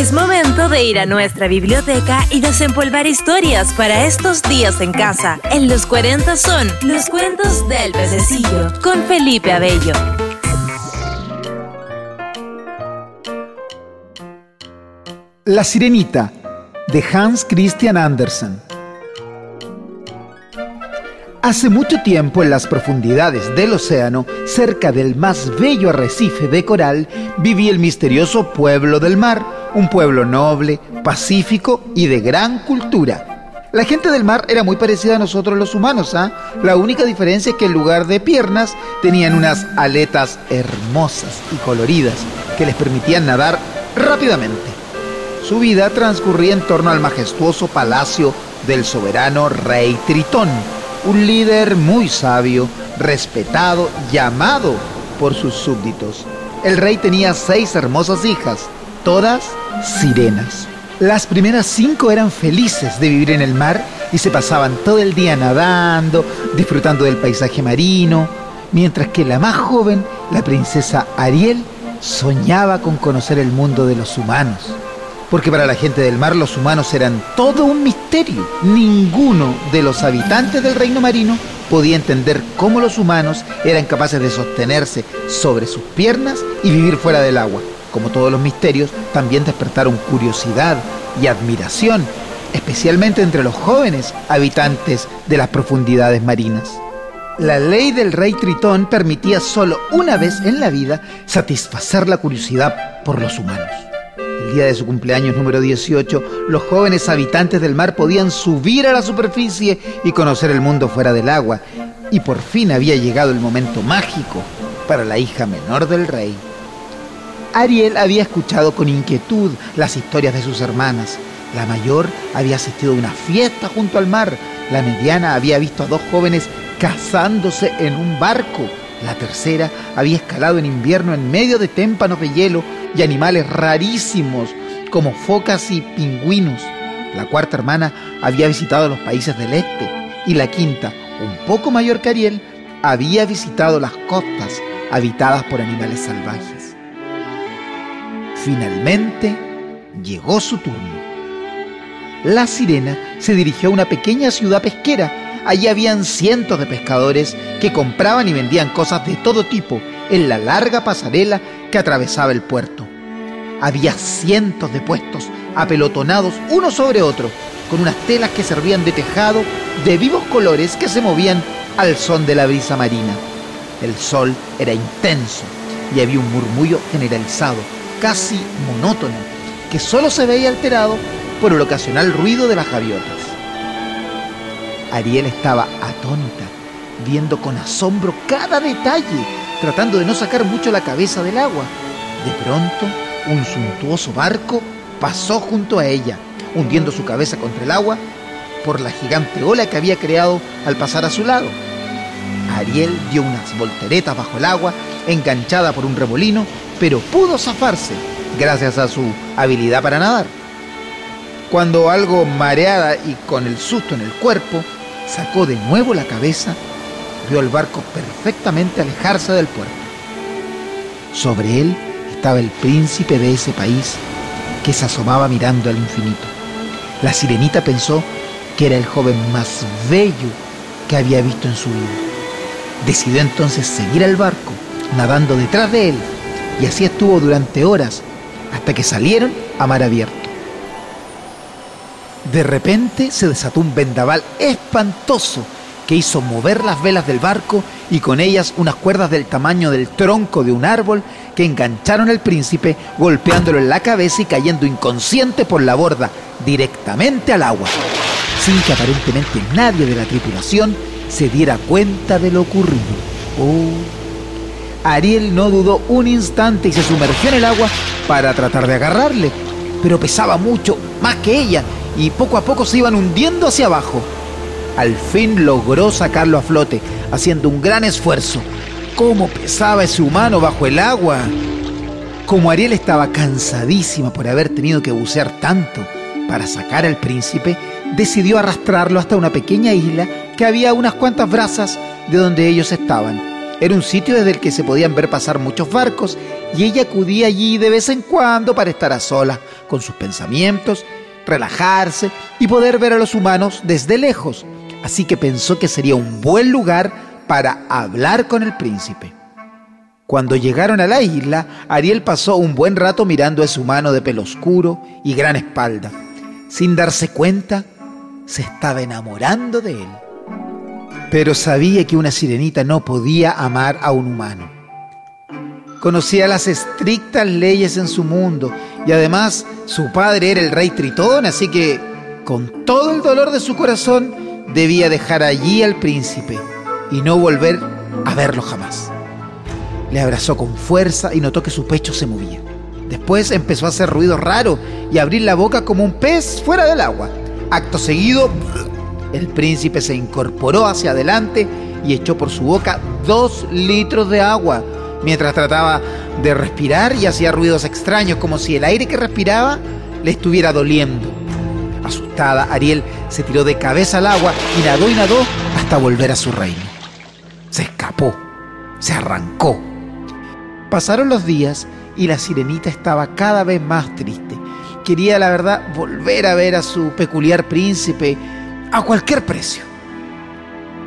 Es momento de ir a nuestra biblioteca y desempolvar historias para estos días en casa. En los 40 son los cuentos del pececillo con Felipe Abello. La Sirenita de Hans Christian Andersen. Hace mucho tiempo en las profundidades del océano, cerca del más bello arrecife de coral, vivía el misterioso pueblo del mar, un pueblo noble, pacífico y de gran cultura. La gente del mar era muy parecida a nosotros los humanos, ¿ah? La única diferencia es que en lugar de piernas tenían unas aletas hermosas y coloridas que les permitían nadar rápidamente. Su vida transcurría en torno al majestuoso palacio del soberano rey Tritón, un líder muy sabio, respetado, llamado por sus súbditos. El rey tenía seis hermosas hijas, todas sirenas. Las primeras cinco eran felices de vivir en el mar y se pasaban todo el día nadando, disfrutando del paisaje marino, mientras que la más joven, la princesa Ariel, soñaba con conocer el mundo de los humanos porque para la gente del mar los humanos eran todo un misterio. Ninguno de los habitantes del reino marino podía entender cómo los humanos eran capaces de sostenerse sobre sus piernas y vivir fuera del agua. Como todos los misterios, también despertaron curiosidad y admiración, especialmente entre los jóvenes habitantes de las profundidades marinas. La ley del rey Tritón permitía solo una vez en la vida satisfacer la curiosidad por los humanos el día de su cumpleaños número 18, los jóvenes habitantes del mar podían subir a la superficie y conocer el mundo fuera del agua. Y por fin había llegado el momento mágico para la hija menor del rey. Ariel había escuchado con inquietud las historias de sus hermanas. La mayor había asistido a una fiesta junto al mar. La mediana había visto a dos jóvenes casándose en un barco. La tercera había escalado en invierno en medio de témpanos de hielo y animales rarísimos como focas y pingüinos. La cuarta hermana había visitado los países del este y la quinta, un poco mayor que Ariel, había visitado las costas habitadas por animales salvajes. Finalmente llegó su turno. La sirena se dirigió a una pequeña ciudad pesquera Allí habían cientos de pescadores que compraban y vendían cosas de todo tipo en la larga pasarela que atravesaba el puerto. Había cientos de puestos apelotonados uno sobre otro, con unas telas que servían de tejado de vivos colores que se movían al son de la brisa marina. El sol era intenso y había un murmullo generalizado, casi monótono, que solo se veía alterado por el ocasional ruido de las gaviotas. Ariel estaba atónita, viendo con asombro cada detalle, tratando de no sacar mucho la cabeza del agua. De pronto, un suntuoso barco pasó junto a ella, hundiendo su cabeza contra el agua por la gigante ola que había creado al pasar a su lado. Ariel dio unas volteretas bajo el agua, enganchada por un remolino, pero pudo zafarse gracias a su habilidad para nadar. Cuando algo mareada y con el susto en el cuerpo, sacó de nuevo la cabeza, vio el barco perfectamente alejarse del puerto. Sobre él estaba el príncipe de ese país que se asomaba mirando al infinito. La sirenita pensó que era el joven más bello que había visto en su vida. Decidió entonces seguir al barco, nadando detrás de él, y así estuvo durante horas hasta que salieron a mar abierto. De repente se desató un vendaval espantoso que hizo mover las velas del barco y con ellas unas cuerdas del tamaño del tronco de un árbol que engancharon al príncipe golpeándolo en la cabeza y cayendo inconsciente por la borda directamente al agua, sin que aparentemente nadie de la tripulación se diera cuenta de lo ocurrido. Oh. Ariel no dudó un instante y se sumergió en el agua para tratar de agarrarle, pero pesaba mucho, más que ella, y poco a poco se iban hundiendo hacia abajo. Al fin logró sacarlo a flote, haciendo un gran esfuerzo. ¿Cómo pesaba ese humano bajo el agua? Como Ariel estaba cansadísima por haber tenido que bucear tanto para sacar al príncipe, decidió arrastrarlo hasta una pequeña isla que había unas cuantas brazas de donde ellos estaban. Era un sitio desde el que se podían ver pasar muchos barcos y ella acudía allí de vez en cuando para estar a solas con sus pensamientos, relajarse y poder ver a los humanos desde lejos. Así que pensó que sería un buen lugar para hablar con el príncipe. Cuando llegaron a la isla, Ariel pasó un buen rato mirando a ese humano de pelo oscuro y gran espalda. Sin darse cuenta, se estaba enamorando de él. Pero sabía que una sirenita no podía amar a un humano. Conocía las estrictas leyes en su mundo y además su padre era el rey Tritón, así que con todo el dolor de su corazón debía dejar allí al príncipe y no volver a verlo jamás. Le abrazó con fuerza y notó que su pecho se movía. Después empezó a hacer ruido raro y a abrir la boca como un pez fuera del agua. Acto seguido, el príncipe se incorporó hacia adelante y echó por su boca dos litros de agua, mientras trataba de respirar y hacía ruidos extraños, como si el aire que respiraba le estuviera doliendo. Asustada, Ariel se tiró de cabeza al agua y nadó y nadó hasta volver a su reino. Se escapó, se arrancó Pasaron los días y la sirenita estaba cada vez más triste. Quería, la verdad, volver a ver a su peculiar príncipe a cualquier precio.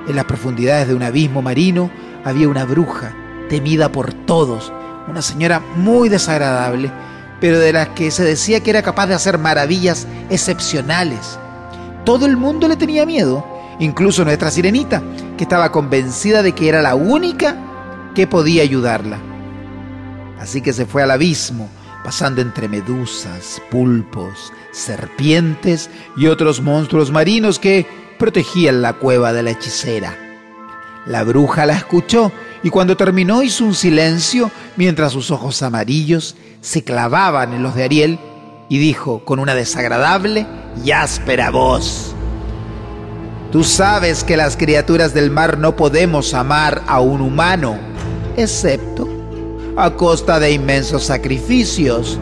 En las profundidades de un abismo marino había una bruja, temida por todos, una señora muy desagradable, pero de la que se decía que era capaz de hacer maravillas excepcionales. Todo el mundo le tenía miedo, incluso nuestra sirenita, que estaba convencida de que era la única que podía ayudarla. Así que se fue al abismo, pasando entre medusas, pulpos, serpientes y otros monstruos marinos que protegían la cueva de la hechicera. La bruja la escuchó y cuando terminó hizo un silencio mientras sus ojos amarillos se clavaban en los de Ariel y dijo con una desagradable y áspera voz, Tú sabes que las criaturas del mar no podemos amar a un humano, excepto a costa de inmensos sacrificios.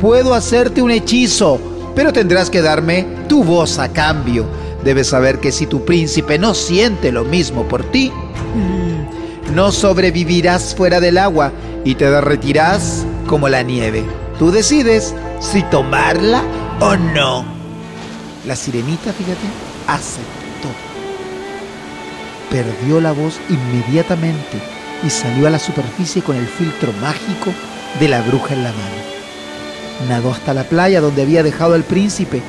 Puedo hacerte un hechizo, pero tendrás que darme tu voz a cambio. Debes saber que si tu príncipe no siente lo mismo por ti, mm, no sobrevivirás fuera del agua y te derretirás como la nieve. Tú decides si tomarla o no. La sirenita, fíjate, aceptó. Perdió la voz inmediatamente y salió a la superficie con el filtro mágico de la bruja en la mano. Nadó hasta la playa donde había dejado al príncipe,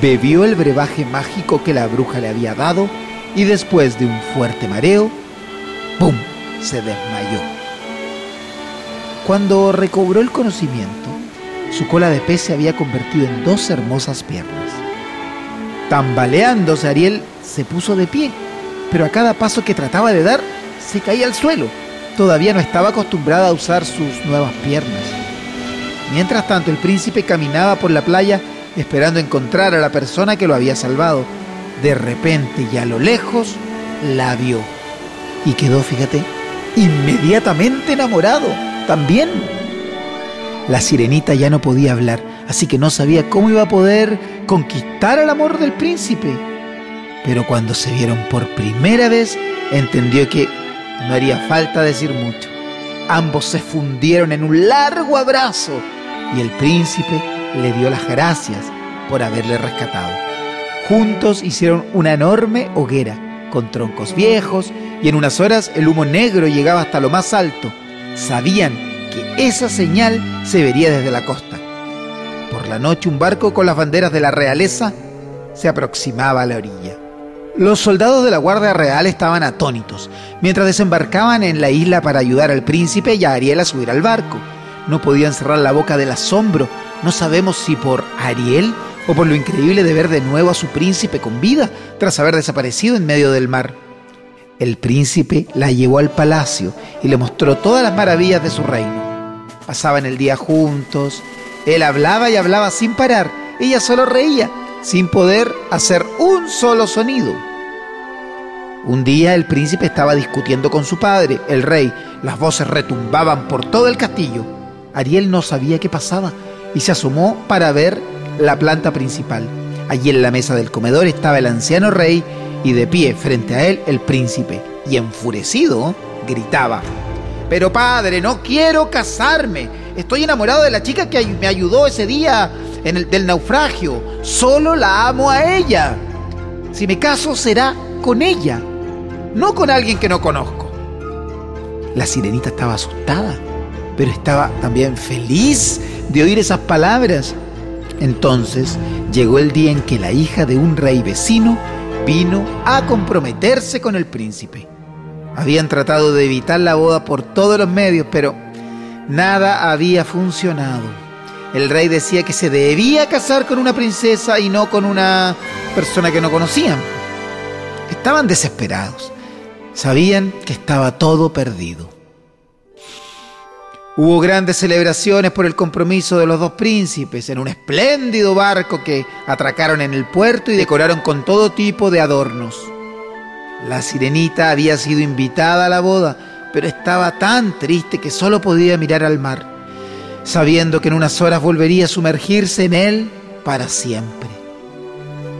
bebió el brebaje mágico que la bruja le había dado y después de un fuerte mareo, ¡pum!, se desmayó. Cuando recobró el conocimiento, su cola de pez se había convertido en dos hermosas piernas. Tambaleándose, Ariel se puso de pie, pero a cada paso que trataba de dar, se caía al suelo todavía no estaba acostumbrada a usar sus nuevas piernas. Mientras tanto, el príncipe caminaba por la playa esperando encontrar a la persona que lo había salvado. De repente y a lo lejos la vio y quedó, fíjate, inmediatamente enamorado también. La sirenita ya no podía hablar, así que no sabía cómo iba a poder conquistar el amor del príncipe. Pero cuando se vieron por primera vez, entendió que no haría falta decir mucho. Ambos se fundieron en un largo abrazo y el príncipe le dio las gracias por haberle rescatado. Juntos hicieron una enorme hoguera con troncos viejos y en unas horas el humo negro llegaba hasta lo más alto. Sabían que esa señal se vería desde la costa. Por la noche un barco con las banderas de la realeza se aproximaba a la orilla. Los soldados de la Guardia Real estaban atónitos mientras desembarcaban en la isla para ayudar al príncipe y a Ariel a subir al barco. No podían cerrar la boca del asombro. No sabemos si por Ariel o por lo increíble de ver de nuevo a su príncipe con vida tras haber desaparecido en medio del mar. El príncipe la llevó al palacio y le mostró todas las maravillas de su reino. Pasaban el día juntos, él hablaba y hablaba sin parar, ella solo reía sin poder hacer un solo sonido. Un día el príncipe estaba discutiendo con su padre, el rey. Las voces retumbaban por todo el castillo. Ariel no sabía qué pasaba y se asomó para ver la planta principal. Allí en la mesa del comedor estaba el anciano rey y de pie frente a él el príncipe. Y enfurecido gritaba. Pero padre, no quiero casarme. Estoy enamorado de la chica que me ayudó ese día en el, del naufragio. Solo la amo a ella. Si me caso será con ella, no con alguien que no conozco. La sirenita estaba asustada, pero estaba también feliz de oír esas palabras. Entonces llegó el día en que la hija de un rey vecino vino a comprometerse con el príncipe. Habían tratado de evitar la boda por todos los medios, pero nada había funcionado. El rey decía que se debía casar con una princesa y no con una persona que no conocían. Estaban desesperados. Sabían que estaba todo perdido. Hubo grandes celebraciones por el compromiso de los dos príncipes en un espléndido barco que atracaron en el puerto y decoraron con todo tipo de adornos. La sirenita había sido invitada a la boda, pero estaba tan triste que solo podía mirar al mar, sabiendo que en unas horas volvería a sumergirse en él para siempre.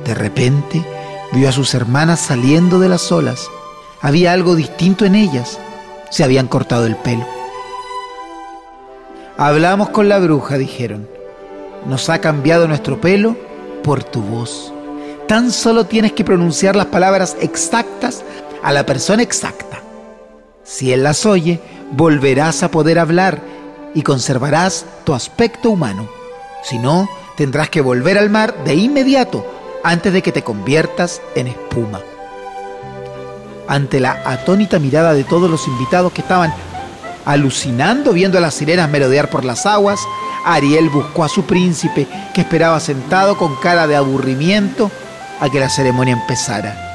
De repente vio a sus hermanas saliendo de las olas. Había algo distinto en ellas. Se habían cortado el pelo. Hablamos con la bruja, dijeron. Nos ha cambiado nuestro pelo por tu voz. Tan solo tienes que pronunciar las palabras exactas a la persona exacta. Si él las oye, volverás a poder hablar y conservarás tu aspecto humano. Si no, tendrás que volver al mar de inmediato antes de que te conviertas en espuma. Ante la atónita mirada de todos los invitados que estaban alucinando viendo a las sirenas merodear por las aguas, Ariel buscó a su príncipe que esperaba sentado con cara de aburrimiento a que la ceremonia empezara.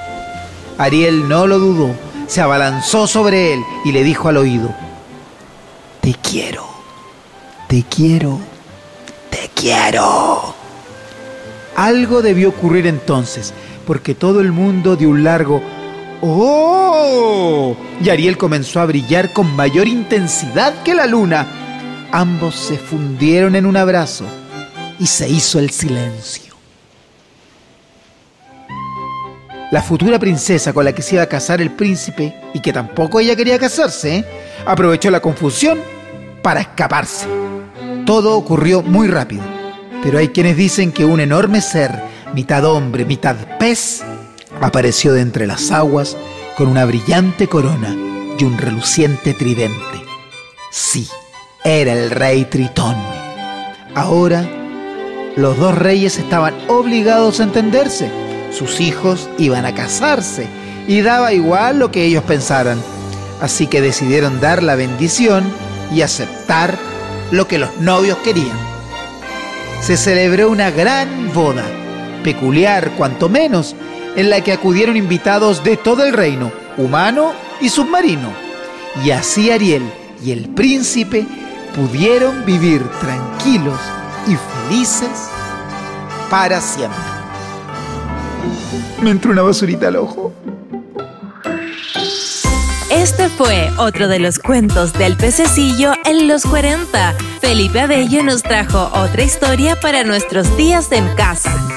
Ariel no lo dudó, se abalanzó sobre él y le dijo al oído, Te quiero, te quiero, te quiero. Algo debió ocurrir entonces, porque todo el mundo dio un largo ¡Oh! Y Ariel comenzó a brillar con mayor intensidad que la luna. Ambos se fundieron en un abrazo y se hizo el silencio. La futura princesa con la que se iba a casar el príncipe y que tampoco ella quería casarse, aprovechó la confusión para escaparse. Todo ocurrió muy rápido, pero hay quienes dicen que un enorme ser, mitad hombre, mitad pez, apareció de entre las aguas con una brillante corona y un reluciente tridente. Sí, era el rey Tritón. Ahora, los dos reyes estaban obligados a entenderse sus hijos iban a casarse y daba igual lo que ellos pensaran. Así que decidieron dar la bendición y aceptar lo que los novios querían. Se celebró una gran boda, peculiar cuanto menos, en la que acudieron invitados de todo el reino, humano y submarino. Y así Ariel y el príncipe pudieron vivir tranquilos y felices para siempre. Me entró una basurita al ojo. Este fue otro de los cuentos del pececillo en los 40. Felipe Abello nos trajo otra historia para nuestros días en casa.